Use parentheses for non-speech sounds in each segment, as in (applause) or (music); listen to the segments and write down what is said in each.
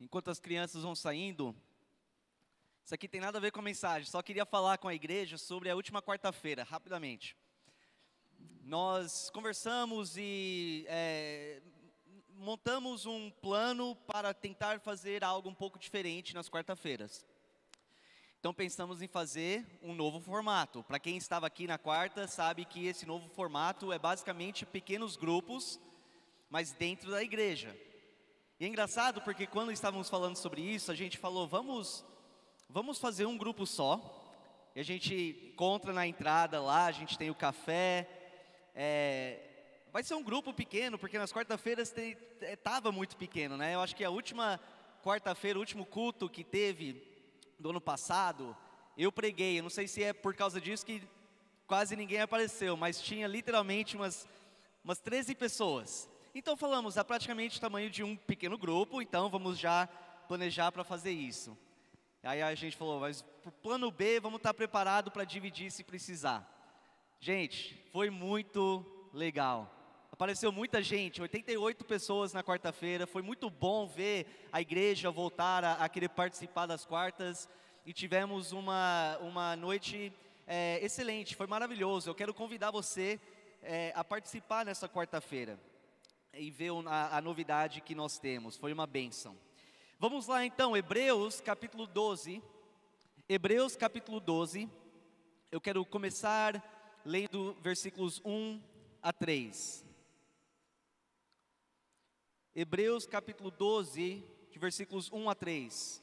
enquanto as crianças vão saindo, isso aqui tem nada a ver com a mensagem, só queria falar com a igreja sobre a última quarta-feira, rapidamente. Nós conversamos e é, montamos um plano para tentar fazer algo um pouco diferente nas quarta-feiras. Então pensamos em fazer um novo formato. Para quem estava aqui na quarta, sabe que esse novo formato é basicamente pequenos grupos, mas dentro da igreja. E é engraçado porque quando estávamos falando sobre isso, a gente falou, vamos, vamos fazer um grupo só. E a gente encontra na entrada lá, a gente tem o café. É, vai ser um grupo pequeno, porque nas quarta-feiras estava é, muito pequeno, né? Eu acho que a última quarta-feira, o último culto que teve do ano passado, eu preguei. Eu não sei se é por causa disso que quase ninguém apareceu, mas tinha literalmente umas, umas 13 pessoas. Então falamos, é praticamente o tamanho de um pequeno grupo, então vamos já planejar para fazer isso. Aí a gente falou, mas o plano B, vamos estar tá preparado para dividir se precisar. Gente, foi muito legal. Apareceu muita gente, 88 pessoas na quarta-feira. Foi muito bom ver a igreja voltar a, a, querer participar das quartas. E tivemos uma, uma noite é, excelente, foi maravilhoso. Eu quero convidar você é, a participar nessa quarta-feira e ver a, a novidade que nós temos. Foi uma bênção. Vamos lá então, Hebreus capítulo 12. Hebreus capítulo 12. Eu quero começar lendo versículos 1 a 3. Hebreus capítulo 12, de versículos 1 a 3.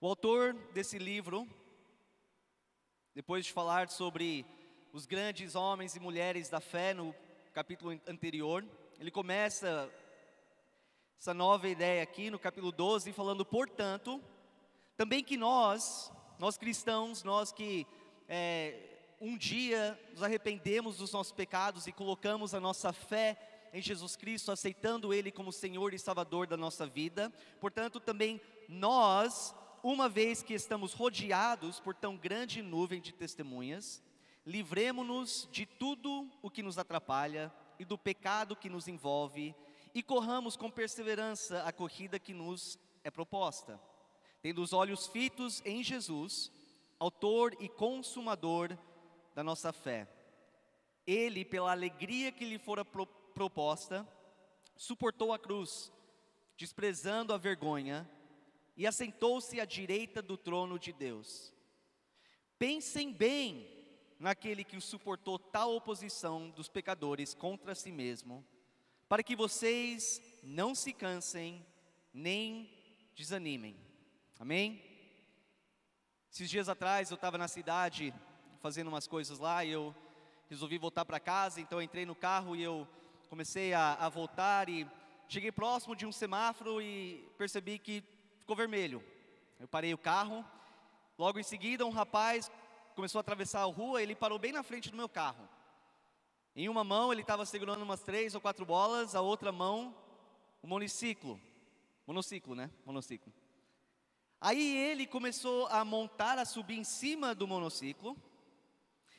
O autor desse livro, depois de falar sobre os grandes homens e mulheres da fé no capítulo anterior, ele começa essa nova ideia aqui no capítulo 12, falando, portanto, também que nós, nós cristãos, nós que é, um dia nos arrependemos dos nossos pecados e colocamos a nossa fé em Jesus Cristo, aceitando Ele como Senhor e Salvador da nossa vida. Portanto, também nós, uma vez que estamos rodeados por tão grande nuvem de testemunhas, livremos-nos de tudo o que nos atrapalha e do pecado que nos envolve e corramos com perseverança a corrida que nos é proposta, tendo os olhos fitos em Jesus autor e consumador da nossa fé. Ele, pela alegria que lhe fora pro, proposta, suportou a cruz, desprezando a vergonha, e assentou-se à direita do trono de Deus. Pensem bem naquele que suportou tal oposição dos pecadores contra si mesmo, para que vocês não se cansem nem desanimem. Amém? Esses dias atrás eu estava na cidade fazendo umas coisas lá e eu resolvi voltar para casa, então entrei no carro e eu comecei a, a, voltar e cheguei próximo de um semáforo e percebi que ficou vermelho. Eu parei o carro, logo em seguida um rapaz começou a atravessar a rua, ele parou bem na frente do meu carro. Em uma mão ele estava segurando umas três ou quatro bolas, a outra mão o monociclo, monociclo, né? Monociclo. Aí ele começou a montar, a subir em cima do monociclo.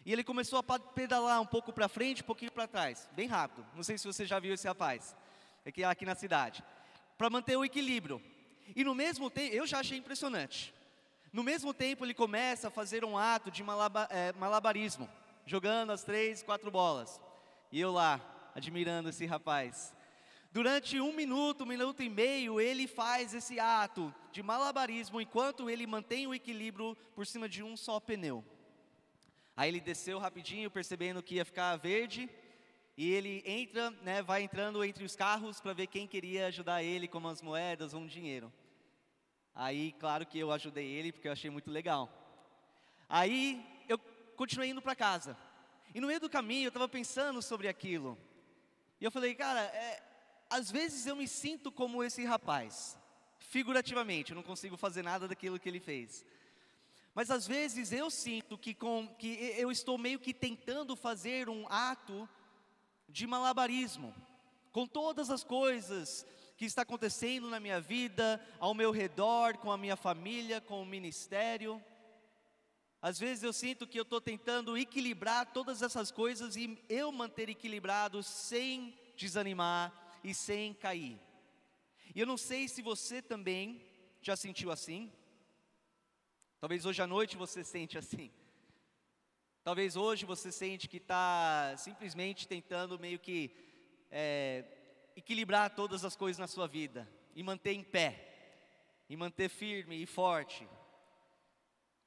E ele começou a pedalar um pouco para frente, um pouquinho para trás, bem rápido. Não sei se você já viu esse rapaz, aqui, aqui na cidade. Para manter o equilíbrio. E no mesmo tempo, eu já achei impressionante. No mesmo tempo, ele começa a fazer um ato de malaba, é, malabarismo, jogando as três, quatro bolas. E eu lá, admirando esse rapaz. Durante um minuto, um minuto e meio, ele faz esse ato de malabarismo enquanto ele mantém o equilíbrio por cima de um só pneu. Aí ele desceu rapidinho, percebendo que ia ficar verde, e ele entra, né, vai entrando entre os carros para ver quem queria ajudar ele com umas moedas ou um dinheiro. Aí, claro que eu ajudei ele, porque eu achei muito legal. Aí eu continuei indo para casa. E no meio do caminho eu estava pensando sobre aquilo. E eu falei, cara, é, às vezes eu me sinto como esse rapaz, figurativamente, eu não consigo fazer nada daquilo que ele fez. Mas às vezes eu sinto que, com, que eu estou meio que tentando fazer um ato de malabarismo, com todas as coisas que está acontecendo na minha vida, ao meu redor, com a minha família, com o ministério. Às vezes eu sinto que eu estou tentando equilibrar todas essas coisas e eu manter equilibrado sem desanimar e sem cair. E eu não sei se você também já sentiu assim. Talvez hoje à noite você sente assim. Talvez hoje você sente que está simplesmente tentando meio que é, equilibrar todas as coisas na sua vida e manter em pé, e manter firme e forte.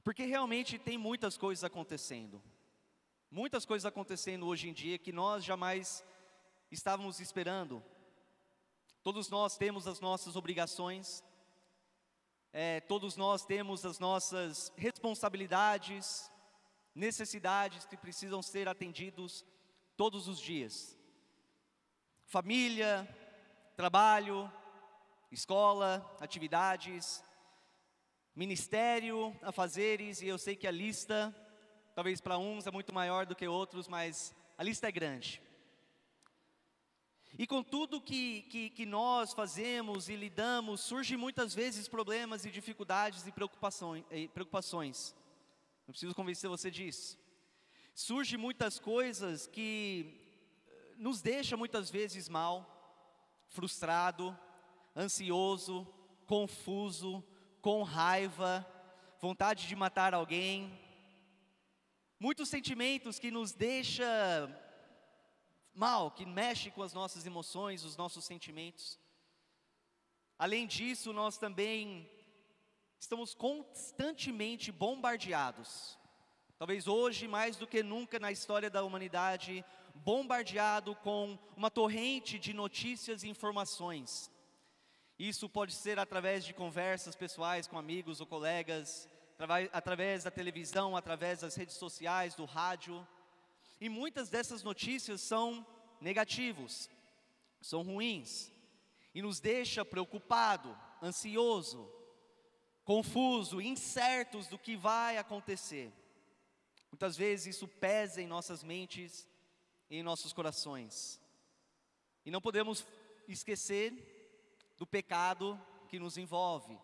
Porque realmente tem muitas coisas acontecendo. Muitas coisas acontecendo hoje em dia que nós jamais estávamos esperando. Todos nós temos as nossas obrigações, é, todos nós temos as nossas responsabilidades, necessidades que precisam ser atendidos todos os dias. Família, trabalho, escola, atividades, ministério, afazeres, e eu sei que a lista, talvez para uns é muito maior do que outros, mas a lista é grande. E com tudo que, que, que, nós fazemos e lidamos, surgem muitas vezes problemas e dificuldades e preocupações. E preocupações. Não preciso convencer você disso. Surgem muitas coisas que eh, nos deixa muitas vezes mal, frustrado, ansioso, confuso, com raiva, vontade de matar alguém. Muitos sentimentos que nos deixa mal, que mexe com as nossas emoções, os nossos sentimentos. Além disso, nós também estamos constantemente bombardeados. Talvez hoje, mais do que nunca na história da humanidade, bombardeado com uma torrente de notícias e informações. Isso pode ser através de conversas pessoais com amigos ou colegas, através da televisão, através das redes sociais, do rádio. E muitas dessas notícias são negativos, são ruins e nos deixa preocupado, ansioso, confuso, incertos do que vai acontecer. Muitas vezes isso pesa em nossas mentes e em nossos corações. E não podemos esquecer do pecado que nos envolve,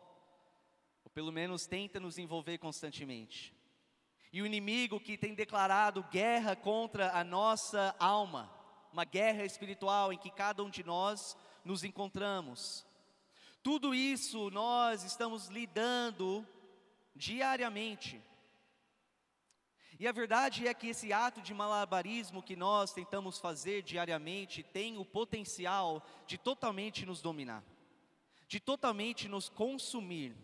ou pelo menos tenta nos envolver constantemente. E o inimigo que tem declarado guerra contra a nossa alma, uma guerra espiritual em que cada um de nós nos encontramos. Tudo isso nós estamos lidando diariamente. E a verdade é que esse ato de malabarismo que nós tentamos fazer diariamente tem o potencial de totalmente nos dominar, de totalmente nos consumir,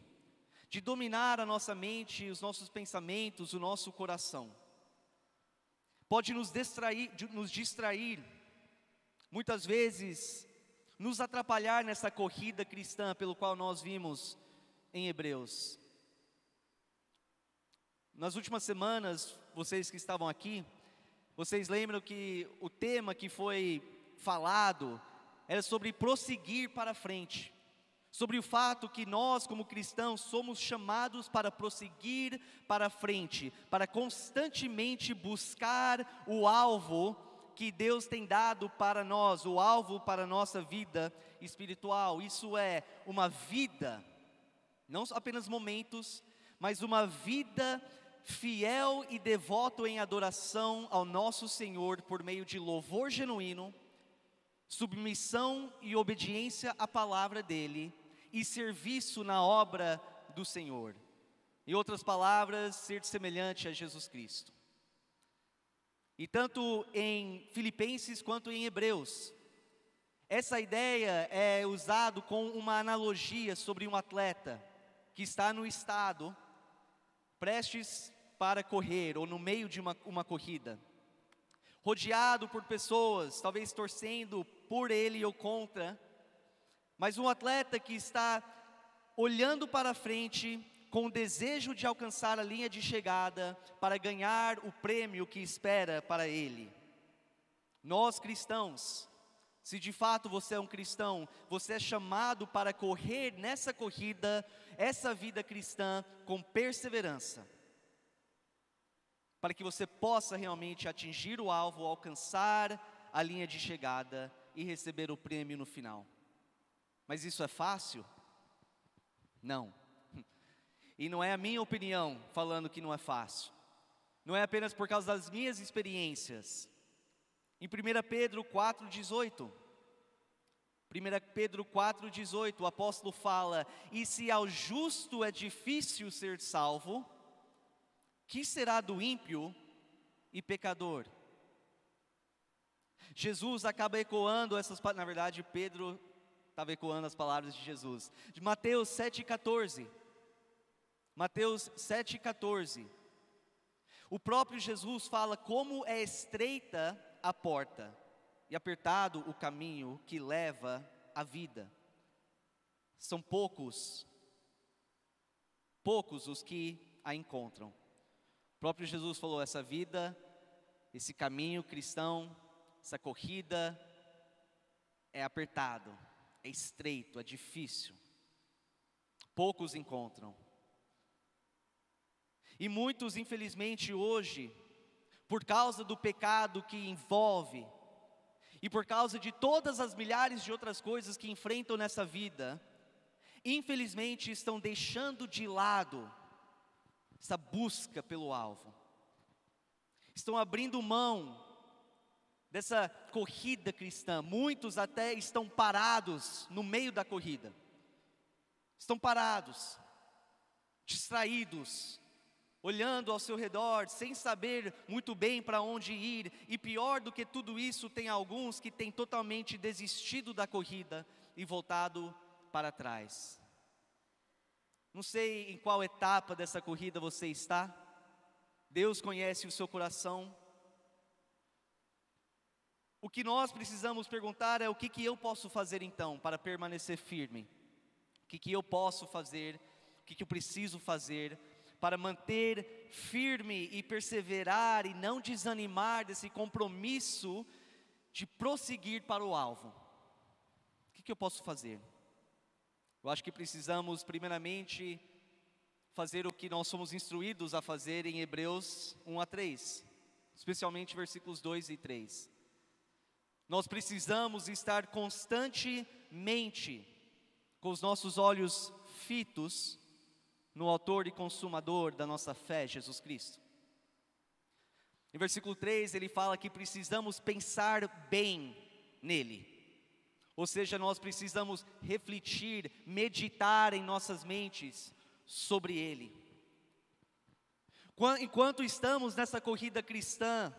de dominar a nossa mente, os nossos pensamentos, o nosso coração. Pode nos distrair, nos distrair, muitas vezes nos atrapalhar nessa corrida cristã pelo qual nós vimos em Hebreus. Nas últimas semanas, vocês que estavam aqui, vocês lembram que o tema que foi falado era sobre prosseguir para frente, sobre o fato que nós, como cristãos, somos chamados para prosseguir para frente, para constantemente buscar o alvo que Deus tem dado para nós, o alvo para a nossa vida espiritual. Isso é uma vida, não apenas momentos, mas uma vida fiel e devoto em adoração ao nosso Senhor por meio de louvor genuíno, submissão e obediência à palavra dele e serviço na obra do Senhor. Em outras palavras, ser semelhante a Jesus Cristo. E tanto em Filipenses quanto em Hebreus, essa ideia é usado com uma analogia sobre um atleta que está no estado prestes para correr ou no meio de uma, uma corrida, rodeado por pessoas, talvez torcendo por ele ou contra, mas um atleta que está olhando para frente com o desejo de alcançar a linha de chegada para ganhar o prêmio que espera para ele. Nós cristãos, se de fato você é um cristão, você é chamado para correr nessa corrida, essa vida cristã com perseverança, para que você possa realmente atingir o alvo, alcançar a linha de chegada e receber o prêmio no final. Mas isso é fácil? Não. E não é a minha opinião falando que não é fácil. não é apenas por causa das minhas experiências. Em 1 Pedro 4,18, 1 Pedro 4,18, o apóstolo fala: E se ao justo é difícil ser salvo, que será do ímpio e pecador? Jesus acaba ecoando essas na verdade, Pedro estava ecoando as palavras de Jesus. De Mateus 7,14. Mateus 7,14. O próprio Jesus fala como é estreita a porta e apertado o caminho que leva à vida. São poucos, poucos os que a encontram. O próprio Jesus falou: essa vida, esse caminho cristão, essa corrida é apertado, é estreito, é difícil. Poucos encontram. E muitos, infelizmente, hoje, por causa do pecado que envolve, e por causa de todas as milhares de outras coisas que enfrentam nessa vida, infelizmente estão deixando de lado essa busca pelo alvo, estão abrindo mão dessa corrida cristã, muitos até estão parados no meio da corrida, estão parados, distraídos, olhando ao seu redor, sem saber muito bem para onde ir, e pior do que tudo isso, tem alguns que têm totalmente desistido da corrida e voltado para trás. Não sei em qual etapa dessa corrida você está, Deus conhece o seu coração. O que nós precisamos perguntar é o que, que eu posso fazer então para permanecer firme? O que, que eu posso fazer? O que, que eu preciso fazer para manter firme e perseverar e não desanimar desse compromisso de prosseguir para o alvo. O que, que eu posso fazer? Eu acho que precisamos, primeiramente, fazer o que nós somos instruídos a fazer em Hebreus 1 a 3, especialmente versículos 2 e 3. Nós precisamos estar constantemente com os nossos olhos fitos no autor e consumador da nossa fé, Jesus Cristo. Em versículo 3, ele fala que precisamos pensar bem nele. Ou seja, nós precisamos refletir, meditar em nossas mentes sobre ele. Enquanto estamos nessa corrida cristã,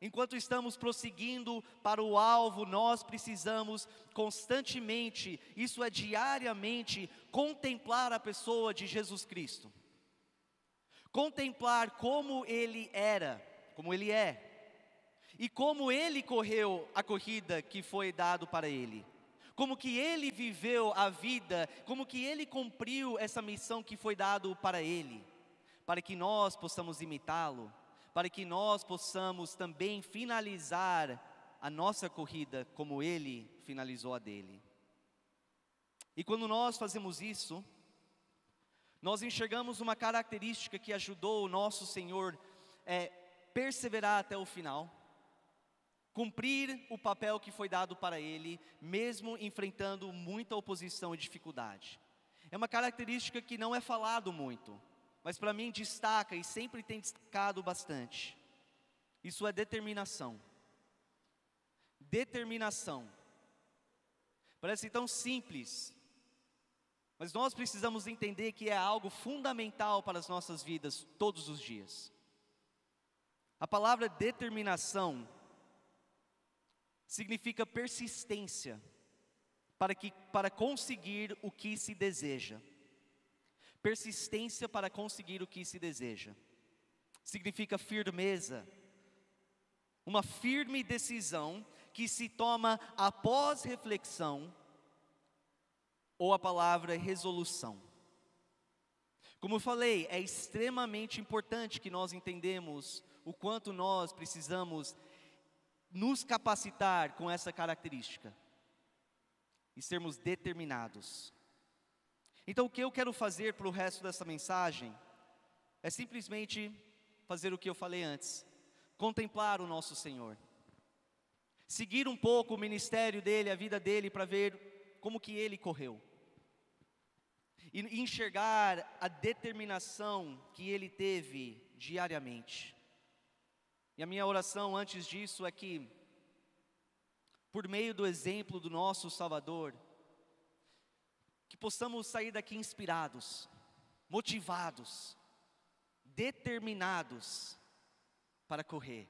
Enquanto estamos prosseguindo para o alvo, nós precisamos constantemente, isso é diariamente, contemplar a pessoa de Jesus Cristo. Contemplar como ele era, como ele é, e como ele correu a corrida que foi dado para ele. Como que ele viveu a vida, como que ele cumpriu essa missão que foi dado para ele, para que nós possamos imitá-lo para que nós possamos também finalizar a nossa corrida como Ele finalizou a dele. E quando nós fazemos isso, nós enxergamos uma característica que ajudou o nosso Senhor é perseverar até o final, cumprir o papel que foi dado para ele, mesmo enfrentando muita oposição e dificuldade. É uma característica que não é falado muito, mas para mim destaca e sempre tem destacado bastante. Isso é determinação. Determinação. Parece tão simples, mas nós precisamos entender que é algo fundamental para as nossas vidas todos os dias. A palavra determinação significa persistência para, que, para conseguir o que se deseja persistência para conseguir o que se deseja. Significa firmeza, uma firme decisão que se toma após reflexão, ou a palavra resolução. Como eu falei, é extremamente importante que nós entendemos o quanto nós precisamos nos capacitar com essa característica e sermos determinados. Então, o que eu quero fazer para o resto dessa mensagem é simplesmente fazer o que eu falei antes: contemplar o nosso Senhor, seguir um pouco o ministério dele, a vida dele, para ver como que ele correu, e enxergar a determinação que ele teve diariamente. E a minha oração antes disso é que, por meio do exemplo do nosso Salvador, possamos sair daqui inspirados, motivados, determinados para correr,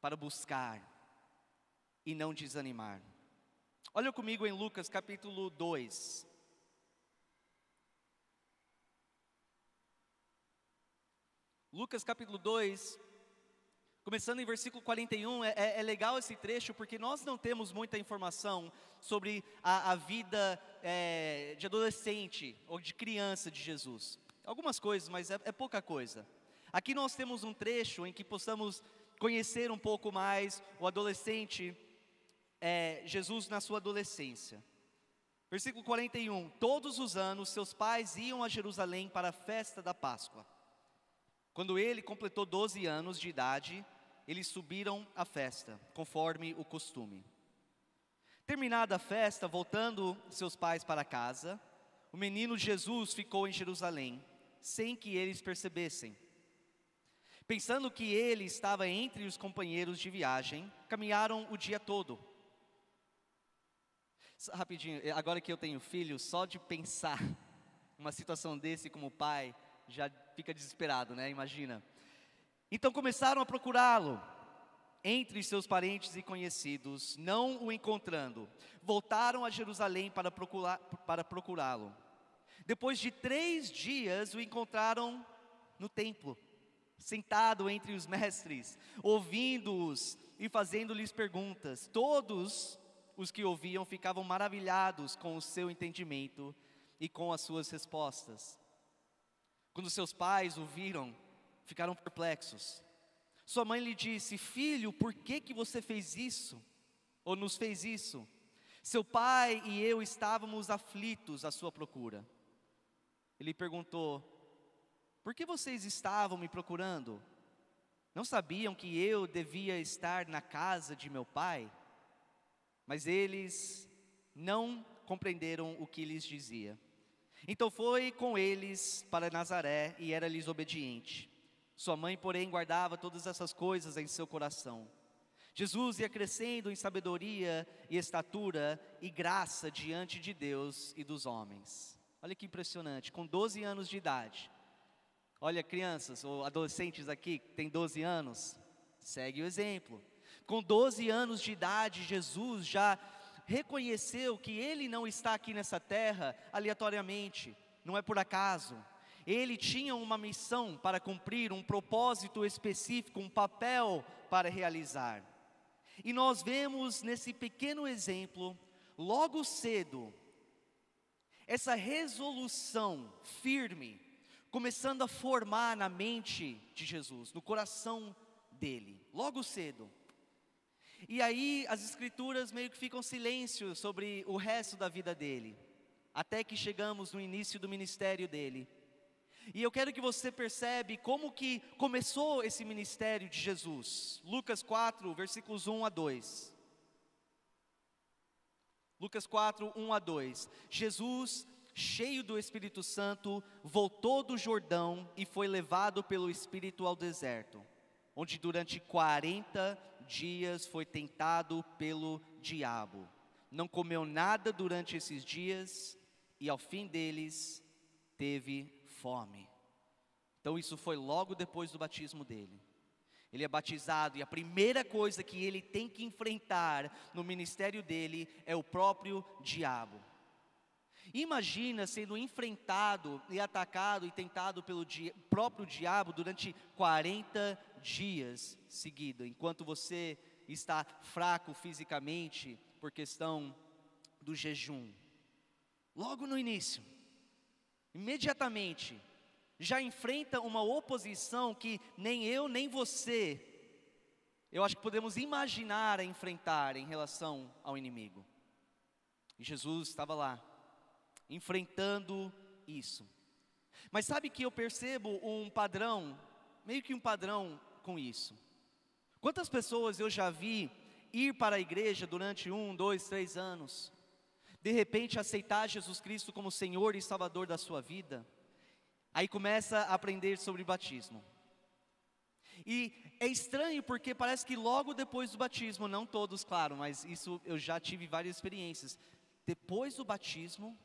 para buscar e não desanimar. Olha comigo em Lucas capítulo 2. Lucas capítulo 2, começando em versículo 41, é, é, é, legal esse trecho porque nós não temos muita informação sobre a, a vida é, de adolescente ou de criança de Jesus. Algumas coisas, mas é, é pouca coisa. Aqui nós temos um trecho em que possamos conhecer um pouco mais o adolescente, é, Jesus na sua adolescência. Versículo 41: Todos os anos seus pais iam a Jerusalém para a festa da Páscoa. Quando ele completou 12 anos de idade, eles subiram à festa, conforme o costume. Terminada a festa, voltando seus pais para casa, o menino Jesus ficou em Jerusalém, sem que eles percebessem. Pensando que ele estava entre os companheiros de viagem, caminharam o dia todo. Rapidinho, agora que eu tenho filho, só de pensar (laughs) uma situação desse como pai, já fica desesperado, né? Imagina. Então começaram a procurá-lo entre seus parentes e conhecidos, não o encontrando. Voltaram a Jerusalém para procurá-lo. Depois de três dias, o encontraram no templo, sentado entre os mestres, ouvindo-os e fazendo-lhes perguntas. Todos os que ouviam ficavam maravilhados com o seu entendimento e com as suas respostas. Quando seus pais o viram, ficaram perplexos. Sua mãe lhe disse: Filho, por que, que você fez isso? Ou nos fez isso? Seu pai e eu estávamos aflitos à sua procura. Ele perguntou: Por que vocês estavam me procurando? Não sabiam que eu devia estar na casa de meu pai? Mas eles não compreenderam o que lhes dizia. Então foi com eles para Nazaré e era-lhes obediente. Sua mãe, porém, guardava todas essas coisas em seu coração. Jesus ia crescendo em sabedoria e estatura e graça diante de Deus e dos homens. Olha que impressionante, com 12 anos de idade. Olha, crianças ou adolescentes aqui que têm 12 anos, segue o exemplo. Com 12 anos de idade, Jesus já reconheceu que ele não está aqui nessa terra aleatoriamente, não é por acaso. Ele tinha uma missão para cumprir, um propósito específico, um papel para realizar. E nós vemos nesse pequeno exemplo, logo cedo, essa resolução firme, começando a formar na mente de Jesus, no coração dele, logo cedo. E aí as escrituras meio que ficam silêncio sobre o resto da vida dele, até que chegamos no início do ministério dele. E eu quero que você percebe como que começou esse ministério de Jesus. Lucas 4, versículos 1 a 2. Lucas 4, 1 a 2. Jesus, cheio do Espírito Santo, voltou do Jordão e foi levado pelo Espírito ao deserto, onde durante 40 dias foi tentado pelo diabo. Não comeu nada durante esses dias e ao fim deles teve fome. Então isso foi logo depois do batismo dele. Ele é batizado e a primeira coisa que ele tem que enfrentar no ministério dele é o próprio diabo. Imagina sendo enfrentado e atacado e tentado pelo di próprio diabo durante 40 dias seguidos, enquanto você está fraco fisicamente por questão do jejum. Logo no início, imediatamente, já enfrenta uma oposição que nem eu nem você, eu acho que podemos imaginar a enfrentar em relação ao inimigo. E Jesus estava lá, enfrentando isso. Mas sabe que eu percebo um padrão, meio que um padrão com isso. Quantas pessoas eu já vi ir para a igreja durante um, dois, três anos, de repente aceitar Jesus Cristo como Senhor e Salvador da sua vida, Aí começa a aprender sobre batismo. E é estranho porque parece que logo depois do batismo, não todos, claro, mas isso eu já tive várias experiências. Depois do batismo,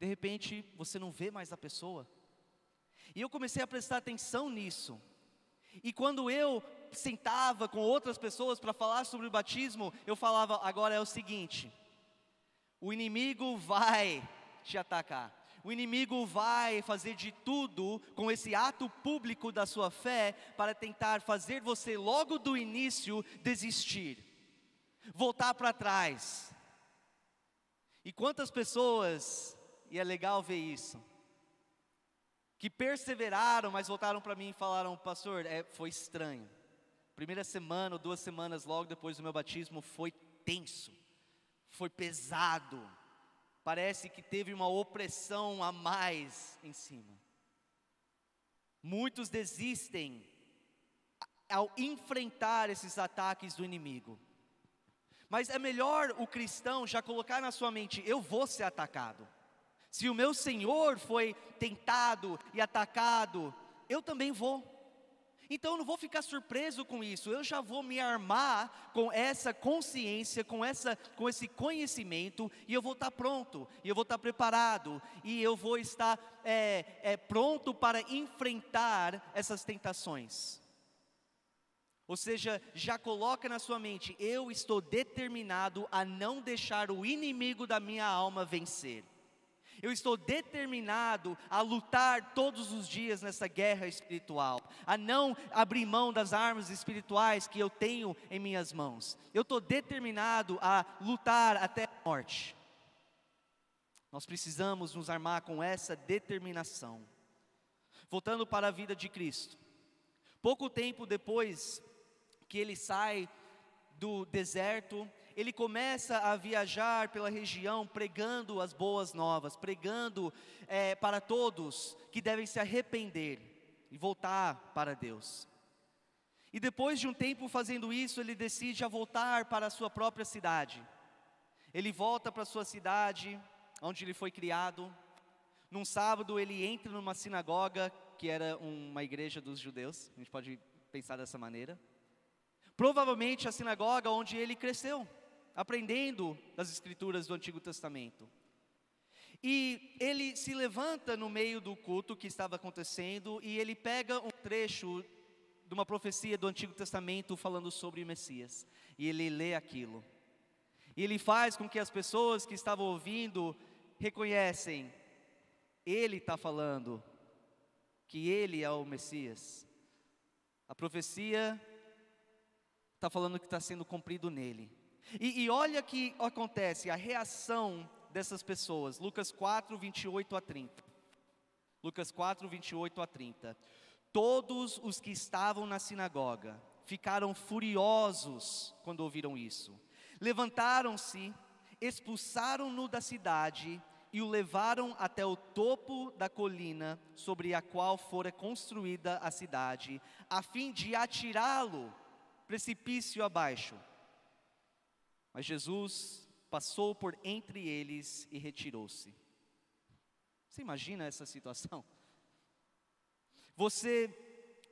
de repente você não vê mais a pessoa. E eu comecei a prestar atenção nisso. E quando eu sentava com outras pessoas para falar sobre o batismo, eu falava: agora é o seguinte, o inimigo vai te atacar. O inimigo vai fazer de tudo com esse ato público da sua fé para tentar fazer você logo do início desistir, voltar para trás. E quantas pessoas, e é legal ver isso, que perseveraram, mas voltaram para mim e falaram: Pastor, é, foi estranho. Primeira semana ou duas semanas logo depois do meu batismo foi tenso, foi pesado parece que teve uma opressão a mais em cima. Muitos desistem ao enfrentar esses ataques do inimigo. Mas é melhor o cristão já colocar na sua mente: eu vou ser atacado. Se o meu Senhor foi tentado e atacado, eu também vou. Então eu não vou ficar surpreso com isso, eu já vou me armar com essa consciência, com, essa, com esse conhecimento, e eu vou estar pronto, e eu vou estar preparado, e eu vou estar é, é, pronto para enfrentar essas tentações. Ou seja, já coloca na sua mente: eu estou determinado a não deixar o inimigo da minha alma vencer. Eu estou determinado a lutar todos os dias nessa guerra espiritual, a não abrir mão das armas espirituais que eu tenho em minhas mãos. Eu estou determinado a lutar até a morte. Nós precisamos nos armar com essa determinação. Voltando para a vida de Cristo. Pouco tempo depois que ele sai do deserto, ele começa a viajar pela região pregando as boas novas, pregando é, para todos que devem se arrepender e voltar para Deus. E depois de um tempo fazendo isso, ele decide a voltar para a sua própria cidade. Ele volta para a sua cidade, onde ele foi criado. Num sábado, ele entra numa sinagoga, que era uma igreja dos judeus, a gente pode pensar dessa maneira. Provavelmente a sinagoga onde ele cresceu aprendendo das escrituras do Antigo Testamento. E ele se levanta no meio do culto que estava acontecendo e ele pega um trecho de uma profecia do Antigo Testamento falando sobre o Messias. E ele lê aquilo. E ele faz com que as pessoas que estavam ouvindo reconhecem, ele está falando que ele é o Messias. A profecia está falando que está sendo cumprido nele. E, e olha que acontece, a reação dessas pessoas. Lucas 4, 28 a 30. Lucas 4, 28 a 30. Todos os que estavam na sinagoga ficaram furiosos quando ouviram isso. Levantaram-se, expulsaram-no da cidade e o levaram até o topo da colina sobre a qual fora construída a cidade, a fim de atirá-lo precipício abaixo. Mas Jesus passou por entre eles e retirou-se. Você imagina essa situação? Você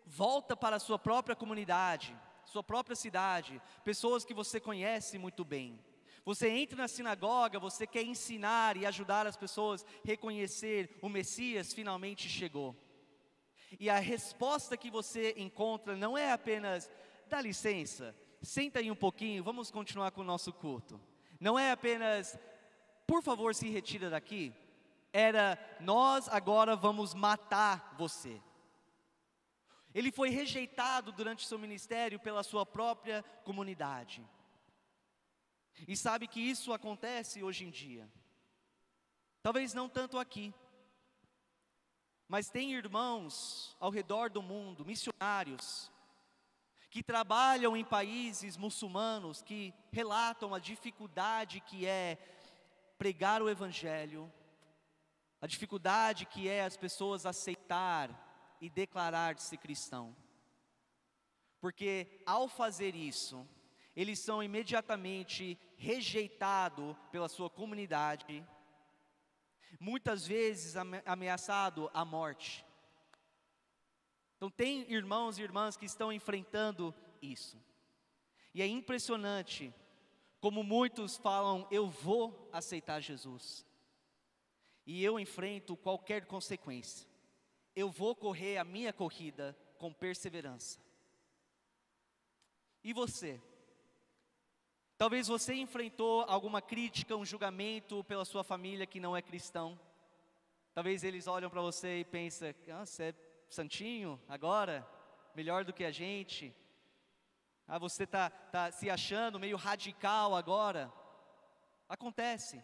volta para a sua própria comunidade, sua própria cidade, pessoas que você conhece muito bem. Você entra na sinagoga, você quer ensinar e ajudar as pessoas a reconhecer o Messias finalmente chegou. E a resposta que você encontra não é apenas, dá licença, senta aí um pouquinho, vamos continuar com o nosso culto. Não é apenas, por favor, se retira daqui. Era, nós agora vamos matar você. Ele foi rejeitado durante seu ministério pela sua própria comunidade. E sabe que isso acontece hoje em dia. Talvez não tanto aqui, mas tem irmãos ao redor do mundo, missionários, que trabalham em países muçulmanos, que relatam a dificuldade que é pregar o Evangelho, a dificuldade que é as pessoas aceitar e declarar-se cristão. Porque ao fazer isso, eles são imediatamente rejeitados pela sua comunidade, muitas vezes ameaçado a morte. Então, tem irmãos e irmãs que estão enfrentando isso. E é impressionante como muitos falam: eu vou aceitar Jesus. E eu enfrento qualquer consequência. Eu vou correr a minha corrida com perseverança. E você? Talvez você enfrentou alguma crítica, um julgamento pela sua família que não é cristão. Talvez eles olham para você e pensam: ah, você é santinho agora, melhor do que a gente. Ah, você está tá se achando meio radical agora. Acontece.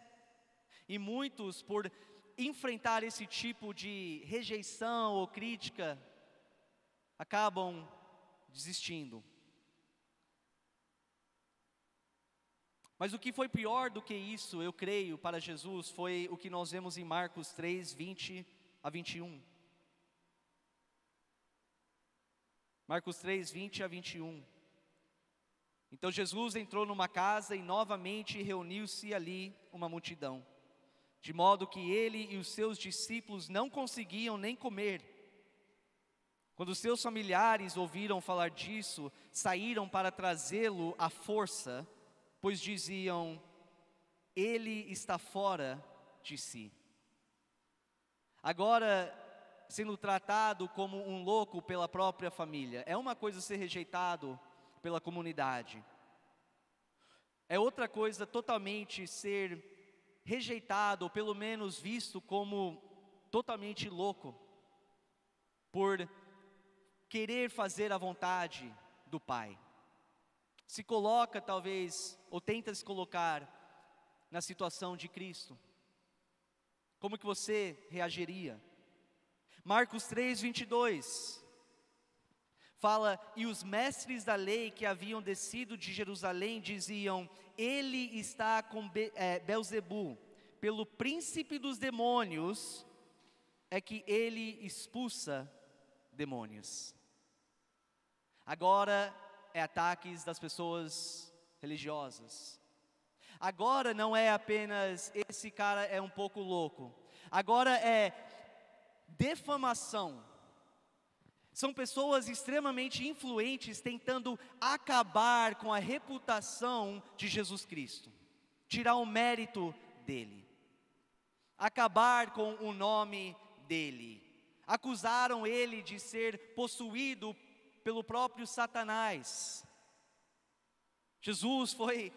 E muitos, por enfrentar esse tipo de rejeição ou crítica, acabam desistindo. Mas o que foi pior do que isso, eu creio, para Jesus, foi o que nós vemos em Marcos 3, 20 a 21. Marcos 3, 20 a 21. Então Jesus entrou numa casa e novamente reuniu-se ali uma multidão, de modo que ele e os seus discípulos não conseguiam nem comer. Quando seus familiares ouviram falar disso, saíram para trazê-lo à força, pois diziam: Ele está fora de si. Agora, sendo tratado como um louco pela própria família, é uma coisa ser rejeitado pela comunidade. É outra coisa totalmente ser rejeitado, ou pelo menos visto como totalmente louco, por querer fazer a vontade do Pai. Se coloca, talvez, ou tenta se colocar na situação de Cristo. Como que você reagiria? Marcos 3, 22 fala: E os mestres da lei que haviam descido de Jerusalém diziam: Ele está com Be é, Belzebu, pelo príncipe dos demônios, é que ele expulsa demônios. Agora é ataques das pessoas religiosas. Agora não é apenas esse cara é um pouco louco. Agora é defamação são pessoas extremamente influentes tentando acabar com a reputação de Jesus Cristo, tirar o mérito dele, acabar com o nome dele. Acusaram ele de ser possuído pelo próprio Satanás. Jesus foi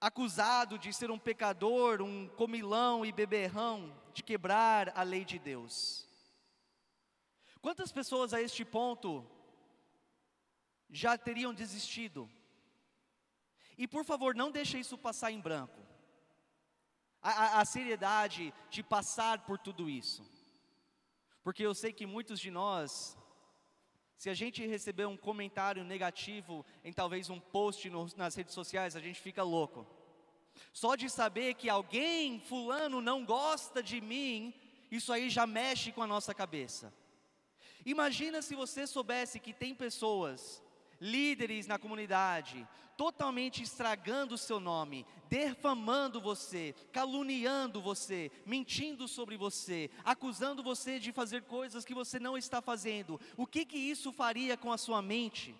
acusado de ser um pecador, um comilão e beberrão, de quebrar a lei de Deus. Quantas pessoas a este ponto já teriam desistido? E por favor, não deixe isso passar em branco. A, a, a, seriedade de passar por tudo isso. Porque eu sei que muitos de nós, se a gente receber um comentário negativo em talvez um post no, nas redes sociais, a gente fica louco. Só de saber que alguém, fulano, não gosta de mim, isso aí já mexe com a nossa cabeça. Imagina se você soubesse que tem pessoas, líderes na comunidade, totalmente estragando o seu nome, defamando você, caluniando você, mentindo sobre você, acusando você de fazer coisas que você não está fazendo. O que que isso faria com a sua mente?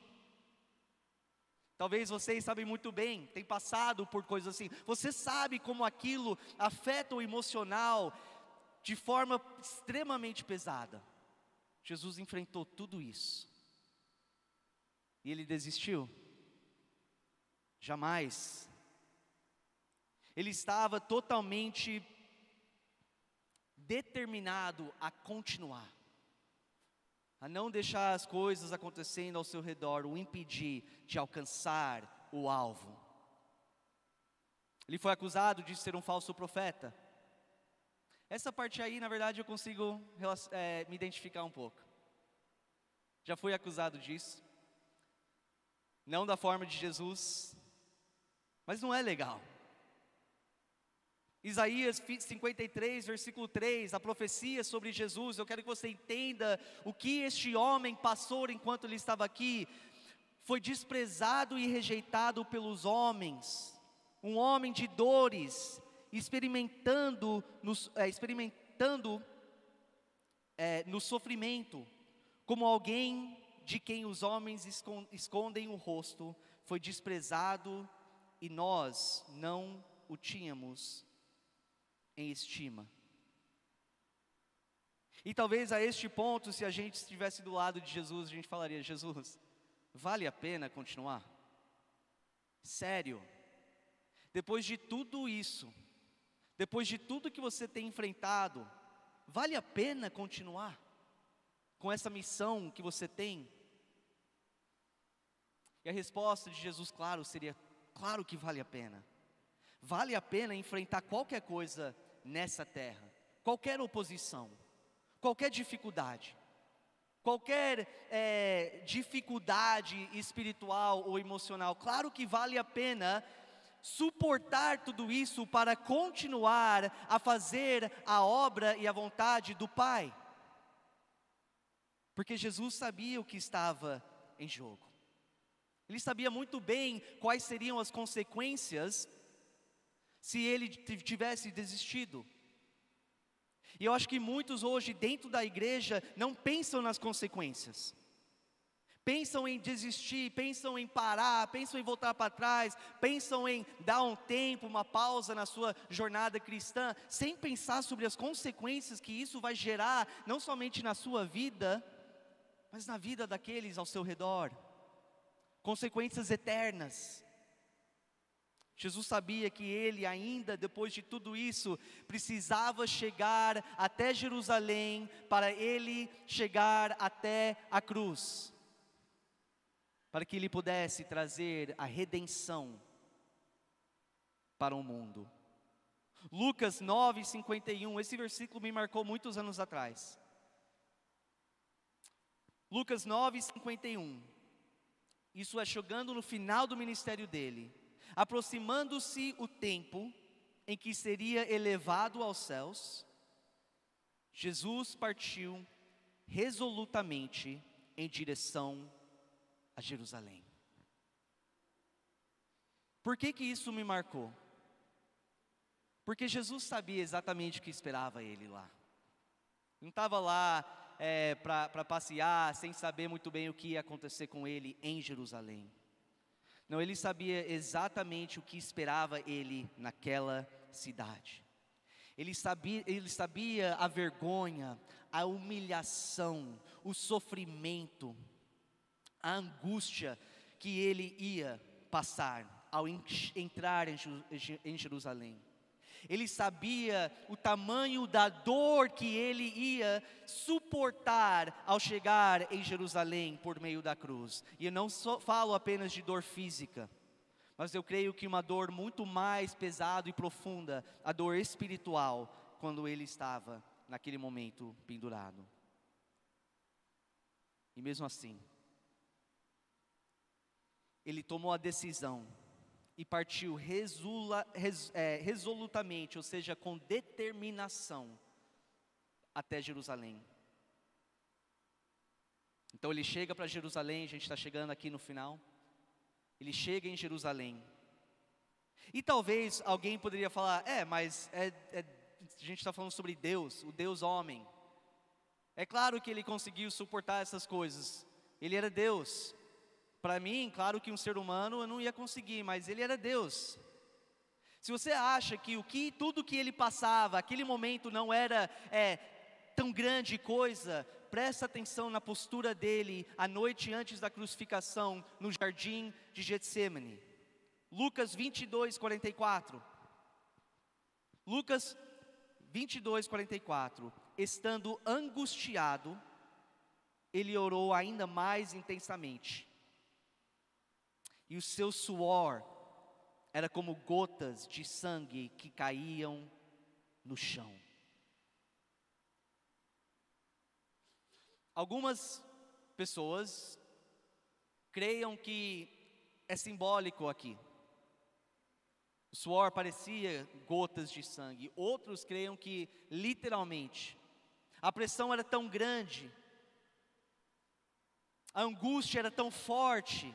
Talvez vocês sabem muito bem, tem passado por coisas assim. Você sabe como aquilo afeta o emocional de forma extremamente pesada. Jesus enfrentou tudo isso. E ele desistiu? Jamais. Ele estava totalmente determinado a continuar, a não deixar as coisas acontecendo ao seu redor, o impedir de alcançar o alvo. Ele foi acusado de ser um falso profeta. Essa parte aí, na verdade, eu consigo é, me identificar um pouco. Já fui acusado disso. Não da forma de Jesus, mas não é legal. Isaías 53, versículo 3, a profecia sobre Jesus, eu quero que você entenda o que este homem passou enquanto ele estava aqui. Foi desprezado e rejeitado pelos homens, um homem de dores, experimentando, é, experimentando é, no sofrimento, como alguém de quem os homens escondem o rosto, foi desprezado e nós não o tínhamos em estima. E talvez a este ponto, se a gente estivesse do lado de Jesus, a gente falaria: Jesus, vale a pena continuar? Sério, depois de tudo isso, depois de tudo que você tem enfrentado, vale a pena continuar com essa missão que você tem? E a resposta de Jesus, claro, seria: claro que vale a pena. Vale a pena enfrentar qualquer coisa nessa terra, qualquer oposição, qualquer dificuldade, qualquer é, dificuldade espiritual ou emocional. Claro que vale a pena suportar tudo isso para continuar a fazer a obra e a vontade do Pai. Porque Jesus sabia o que estava em jogo. Ele sabia muito bem quais seriam as consequências se ele tivesse desistido. E eu acho que muitos hoje dentro da igreja não pensam nas consequências. Pensam em desistir, pensam em parar, pensam em voltar para trás, pensam em dar um tempo, uma pausa na sua jornada cristã, sem pensar sobre as consequências que isso vai gerar, não somente na sua vida, mas na vida daqueles ao seu redor consequências eternas. Jesus sabia que ele, ainda depois de tudo isso, precisava chegar até Jerusalém para ele chegar até a cruz, para que ele pudesse trazer a redenção para o mundo. Lucas 9:51, esse versículo me marcou muitos anos atrás. Lucas 9:51. Isso é chegando no final do ministério dele aproximando-se o tempo em que seria elevado aos céus, Jesus partiu resolutamente em direção a Jerusalém. Por que que isso me marcou? Porque Jesus sabia exatamente o que esperava ele lá. Não estava lá é, para passear, sem saber muito bem o que ia acontecer com ele em Jerusalém. Não, ele sabia exatamente o que esperava ele naquela cidade. Ele sabia, ele sabia a vergonha, a humilhação, o sofrimento, a angústia que ele ia passar ao entrar em Jerusalém. Ele sabia o tamanho da dor que ele ia suportar ao chegar em Jerusalém por meio da cruz. E eu não falo apenas de dor física, mas eu creio que uma dor muito mais pesada e profunda, a dor espiritual, quando ele estava naquele momento pendurado. E mesmo assim, ele tomou a decisão e partiu resula, res, é, resolutamente, ou seja, com determinação, até Jerusalém. Então ele chega para Jerusalém, a gente está chegando aqui no final. Ele chega em Jerusalém. E talvez alguém poderia falar: é, mas é, é, a gente está falando sobre Deus, o Deus homem. É claro que ele conseguiu suportar essas coisas. Ele era Deus. Para mim, claro que um ser humano eu não ia conseguir, mas ele era Deus. Se você acha que o que tudo que ele passava, aquele momento não era é, tão grande coisa, presta atenção na postura dele a noite antes da crucificação no jardim de Getsemane. Lucas 22, 44. Lucas 22, 44. Estando angustiado, ele orou ainda mais intensamente e o seu suor era como gotas de sangue que caíam no chão. Algumas pessoas creiam que é simbólico aqui. O suor parecia gotas de sangue. Outros creiam que literalmente a pressão era tão grande, a angústia era tão forte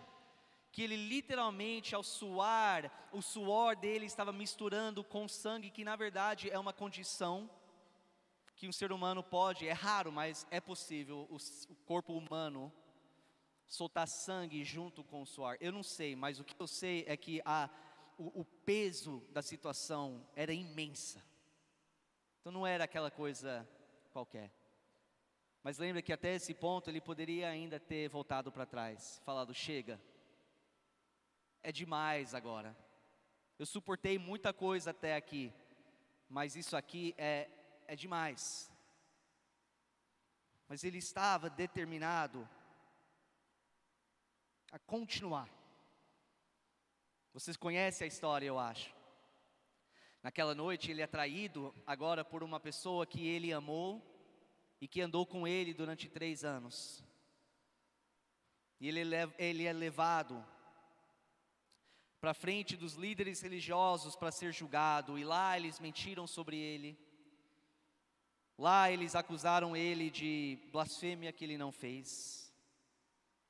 que ele literalmente, ao suar, o suor dele estava misturando com sangue, que na verdade é uma condição que um ser humano pode, é raro, mas é possível, o, o corpo humano soltar sangue junto com o suor. Eu não sei, mas o que eu sei é que a, o, o peso da situação era imensa. Então não era aquela coisa qualquer. Mas lembra que até esse ponto ele poderia ainda ter voltado para trás, falado: chega, é demais agora. Eu suportei muita coisa até aqui, mas isso aqui é, é demais. Mas ele estava determinado a continuar. Vocês conhecem a história, eu acho. Naquela noite ele é traído agora por uma pessoa que ele amou e que andou com ele durante três anos. E ele, ele é levado para frente dos líderes religiosos para ser julgado, e lá eles mentiram sobre ele. Lá eles acusaram ele de blasfêmia que ele não fez.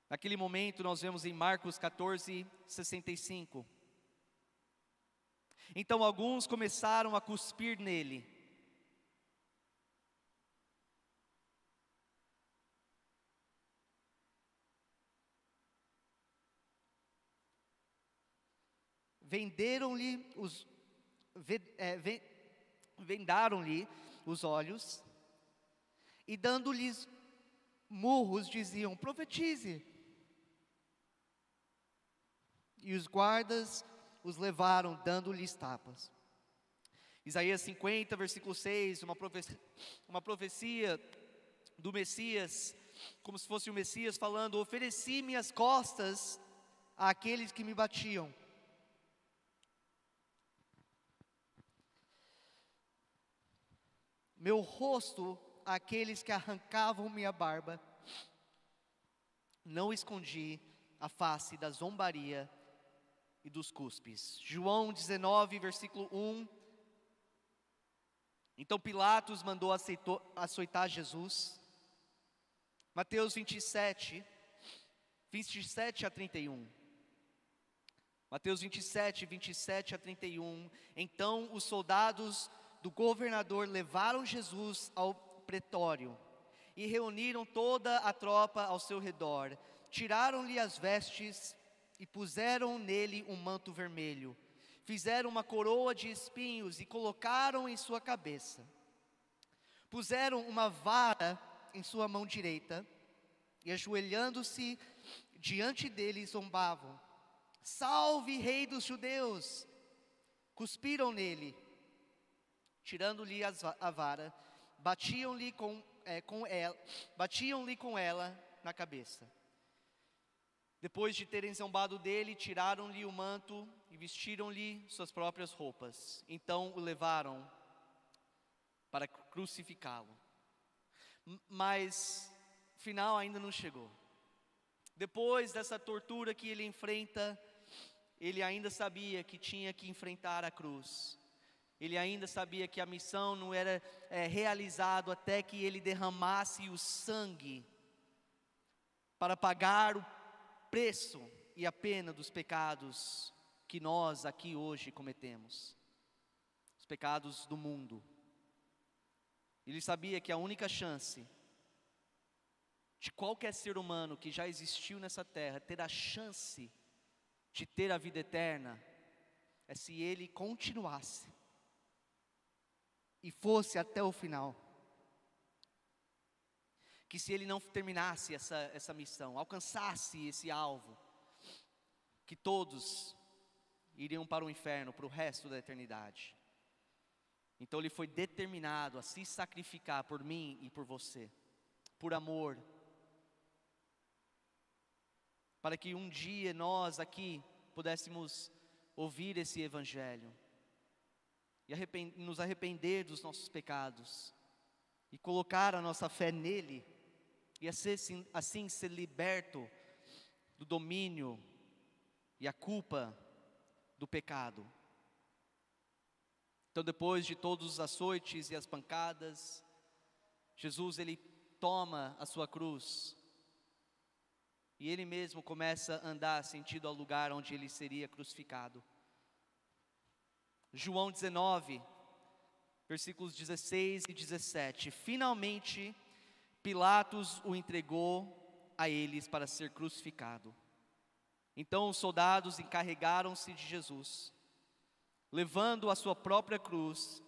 Naquele momento nós vemos em Marcos 14, 65. Então alguns começaram a cuspir nele. Venderam-lhe os é, vendaram-lhe os olhos e dando-lhes murros diziam: profetize. E os guardas os levaram, dando-lhes tapas. Isaías 50, versículo 6, uma profecia, uma profecia do Messias, como se fosse o Messias falando: Ofereci minhas costas àqueles que me batiam. Meu rosto àqueles que arrancavam minha barba. Não escondi a face da zombaria e dos cuspes. João 19, versículo 1. Então Pilatos mandou aceitou, açoitar Jesus. Mateus 27, 27 a 31. Mateus 27, 27 a 31. Então os soldados do governador levaram Jesus ao pretório e reuniram toda a tropa ao seu redor. Tiraram-lhe as vestes e puseram nele um manto vermelho. Fizeram uma coroa de espinhos e colocaram em sua cabeça. Puseram uma vara em sua mão direita e, ajoelhando-se diante dele, zombavam: Salve, Rei dos Judeus! Cuspiram nele, tirando-lhe a vara, batiam-lhe com, é, com ela, batiam-lhe com ela na cabeça. Depois de terem zombado dele, tiraram-lhe o manto e vestiram-lhe suas próprias roupas. Então o levaram para crucificá-lo. Mas o final ainda não chegou. Depois dessa tortura que ele enfrenta, ele ainda sabia que tinha que enfrentar a cruz. Ele ainda sabia que a missão não era é, realizada até que ele derramasse o sangue para pagar o preço e a pena dos pecados que nós aqui hoje cometemos, os pecados do mundo. Ele sabia que a única chance de qualquer ser humano que já existiu nessa terra ter a chance de ter a vida eterna é se ele continuasse e fosse até o final que se ele não terminasse essa, essa missão, alcançasse esse alvo, que todos iriam para o inferno para o resto da eternidade. Então ele foi determinado a se sacrificar por mim e por você, por amor, para que um dia nós aqui pudéssemos ouvir esse Evangelho e nos arrepender dos nossos pecados e colocar a nossa fé nele e assim, assim ser liberto do domínio e a culpa do pecado. Então, depois de todos os açoites e as pancadas, Jesus ele toma a sua cruz e ele mesmo começa a andar sentido ao lugar onde ele seria crucificado. João 19, versículos 16 e 17. Finalmente, Pilatos o entregou a eles para ser crucificado. Então os soldados encarregaram-se de Jesus. Levando a sua própria cruz,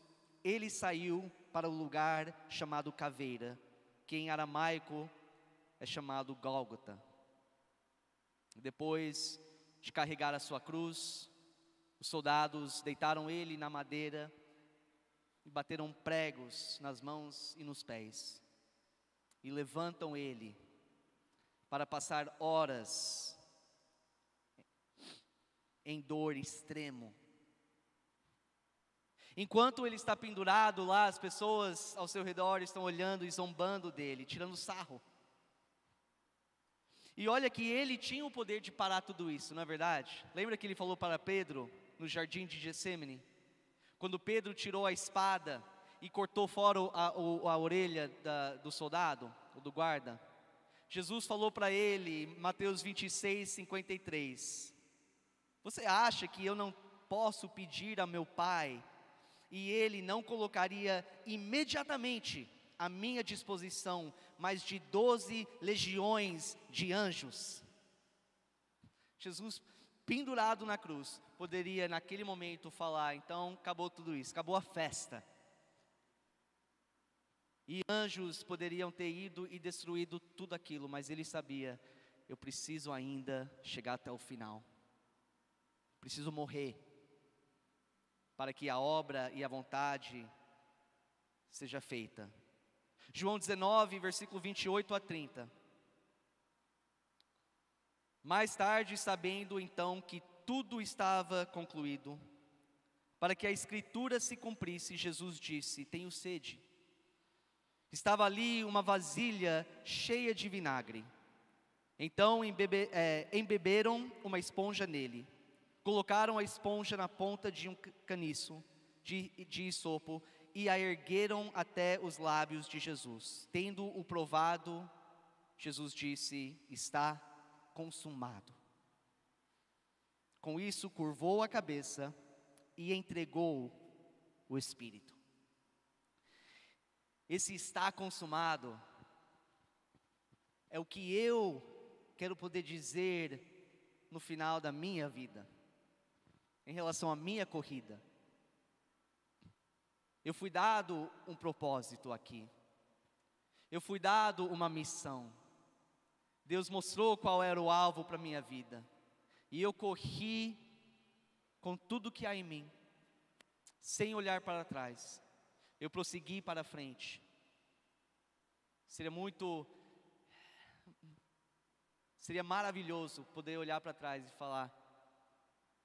ele saiu para o lugar chamado Caveira, que em aramaico é chamado Gólgota. Depois de carregar a sua cruz, os soldados deitaram ele na madeira e bateram pregos nas mãos e nos pés. E levantam ele para passar horas em dor extremo. Enquanto ele está pendurado lá, as pessoas ao seu redor estão olhando e zombando dele, tirando sarro. E olha que ele tinha o poder de parar tudo isso, não é verdade? Lembra que ele falou para Pedro no jardim de Getsemane? Quando Pedro tirou a espada e cortou fora a, a, a orelha da, do soldado, ou do guarda, Jesus falou para ele, Mateus 26, 53, Você acha que eu não posso pedir a meu Pai e ele não colocaria imediatamente à minha disposição mais de doze legiões de anjos? Jesus pendurado na cruz, poderia naquele momento falar: então acabou tudo isso, acabou a festa. E anjos poderiam ter ido e destruído tudo aquilo, mas ele sabia: eu preciso ainda chegar até o final, preciso morrer, para que a obra e a vontade seja feita. João 19, versículo 28 a 30. Mais tarde, sabendo então que tudo estava concluído, para que a escritura se cumprisse, Jesus disse: Tenho sede. Estava ali uma vasilha cheia de vinagre. Então embebe, é, embeberam uma esponja nele, colocaram a esponja na ponta de um caniço de, de isopo e a ergueram até os lábios de Jesus. Tendo o provado, Jesus disse: Está consumado. Com isso, curvou a cabeça e entregou o Espírito. Esse está consumado é o que eu quero poder dizer no final da minha vida, em relação à minha corrida. Eu fui dado um propósito aqui, eu fui dado uma missão. Deus mostrou qual era o alvo para a minha vida. E eu corri com tudo que há em mim, sem olhar para trás. Eu prossegui para frente. Seria muito. Seria maravilhoso poder olhar para trás e falar: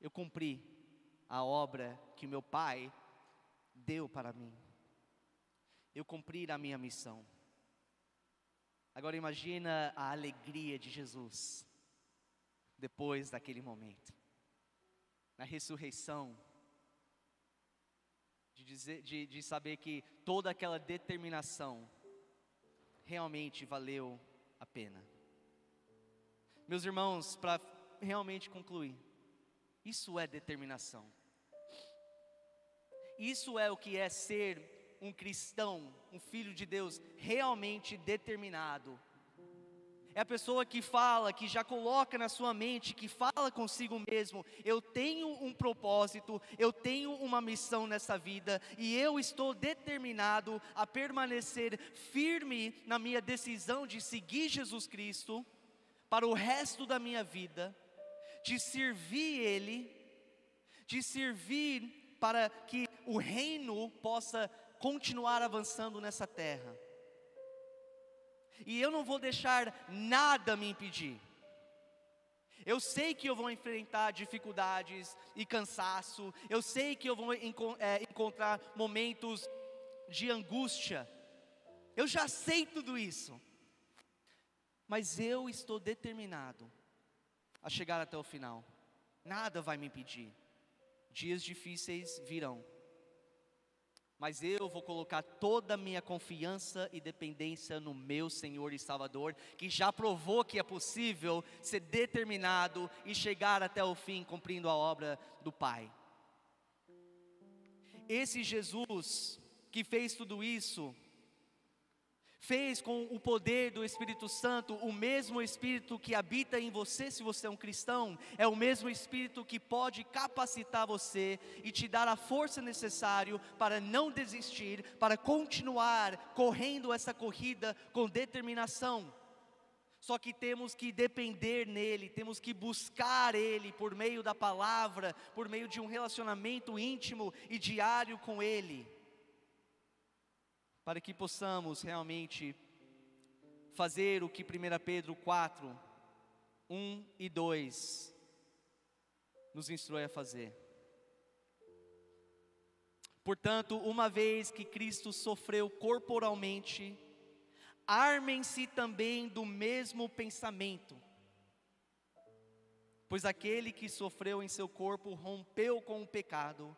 eu cumpri a obra que meu pai deu para mim. Eu cumpri a minha missão. Agora imagina a alegria de Jesus depois daquele momento. Na ressurreição, de, dizer, de, de saber que toda aquela determinação realmente valeu a pena. Meus irmãos, para realmente concluir, isso é determinação. Isso é o que é ser um cristão, um filho de Deus realmente determinado. É a pessoa que fala, que já coloca na sua mente, que fala consigo mesmo: eu tenho um propósito, eu tenho uma missão nessa vida e eu estou determinado a permanecer firme na minha decisão de seguir Jesus Cristo para o resto da minha vida, de servir Ele, de servir para que o reino possa continuar avançando nessa terra. E eu não vou deixar nada me impedir. Eu sei que eu vou enfrentar dificuldades e cansaço, eu sei que eu vou é, encontrar momentos de angústia, eu já sei tudo isso, mas eu estou determinado a chegar até o final, nada vai me impedir, dias difíceis virão, mas eu vou colocar toda a minha confiança e dependência no meu Senhor e Salvador, que já provou que é possível ser determinado e chegar até o fim cumprindo a obra do Pai. Esse Jesus que fez tudo isso, fez com o poder do Espírito Santo, o mesmo Espírito que habita em você, se você é um cristão, é o mesmo Espírito que pode capacitar você e te dar a força necessária para não desistir, para continuar correndo essa corrida com determinação. Só que temos que depender nele, temos que buscar ele por meio da palavra, por meio de um relacionamento íntimo e diário com ele para que possamos realmente fazer o que 1 Pedro 4, 1 e 2 nos instrui a fazer. Portanto, uma vez que Cristo sofreu corporalmente, armem-se também do mesmo pensamento, pois aquele que sofreu em seu corpo rompeu com o pecado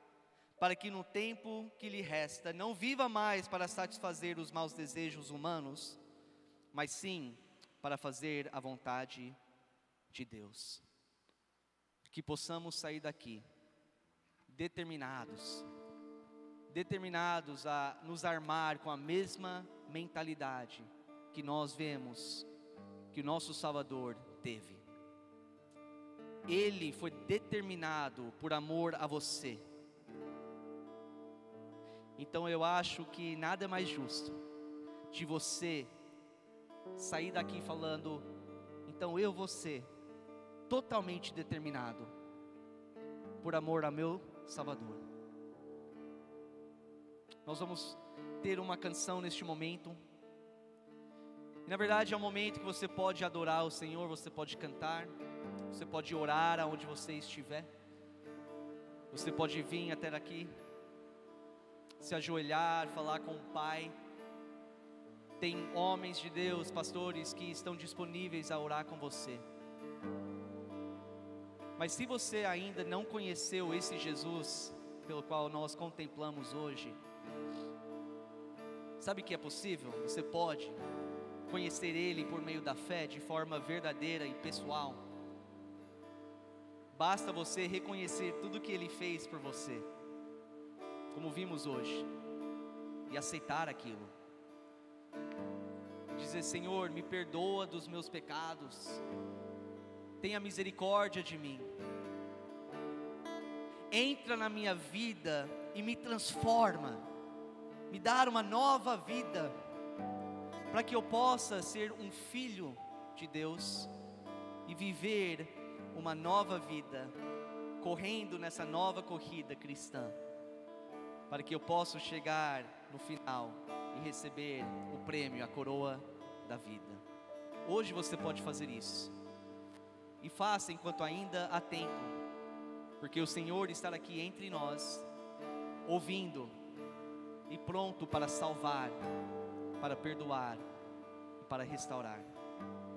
para que no tempo que lhe resta não viva mais para satisfazer os maus desejos humanos, mas sim para fazer a vontade de Deus. Que possamos sair daqui determinados, determinados a nos armar com a mesma mentalidade que nós vemos que o nosso Salvador teve. Ele foi determinado por amor a você então eu acho que nada é mais justo de você sair daqui falando, então eu vou ser totalmente determinado por amor a meu Salvador. Nós vamos ter uma canção neste momento. E na verdade é um momento que você pode adorar o Senhor, você pode cantar, você pode orar aonde você estiver. Você pode vir até aqui se ajoelhar, falar com o Pai. Tem homens de Deus, pastores, que estão disponíveis a orar com você. Mas se você ainda não conheceu esse Jesus pelo qual nós contemplamos hoje, sabe que é possível? Você pode conhecer Ele por meio da fé de forma verdadeira e pessoal. Basta você reconhecer tudo que Ele fez por você como vimos hoje, e aceitar aquilo. Dizer: Senhor, me perdoa dos meus pecados, tenha misericórdia de mim, entra na minha vida e me transforma, me dar uma nova vida, para que eu possa ser um filho de Deus e viver uma nova vida, correndo nessa nova corrida cristã para que eu possa chegar no final e receber o prêmio, a coroa da vida. Hoje você pode fazer isso. E faça enquanto ainda há tempo, porque o Senhor está aqui entre nós, ouvindo e pronto para salvar, para perdoar e para restaurar.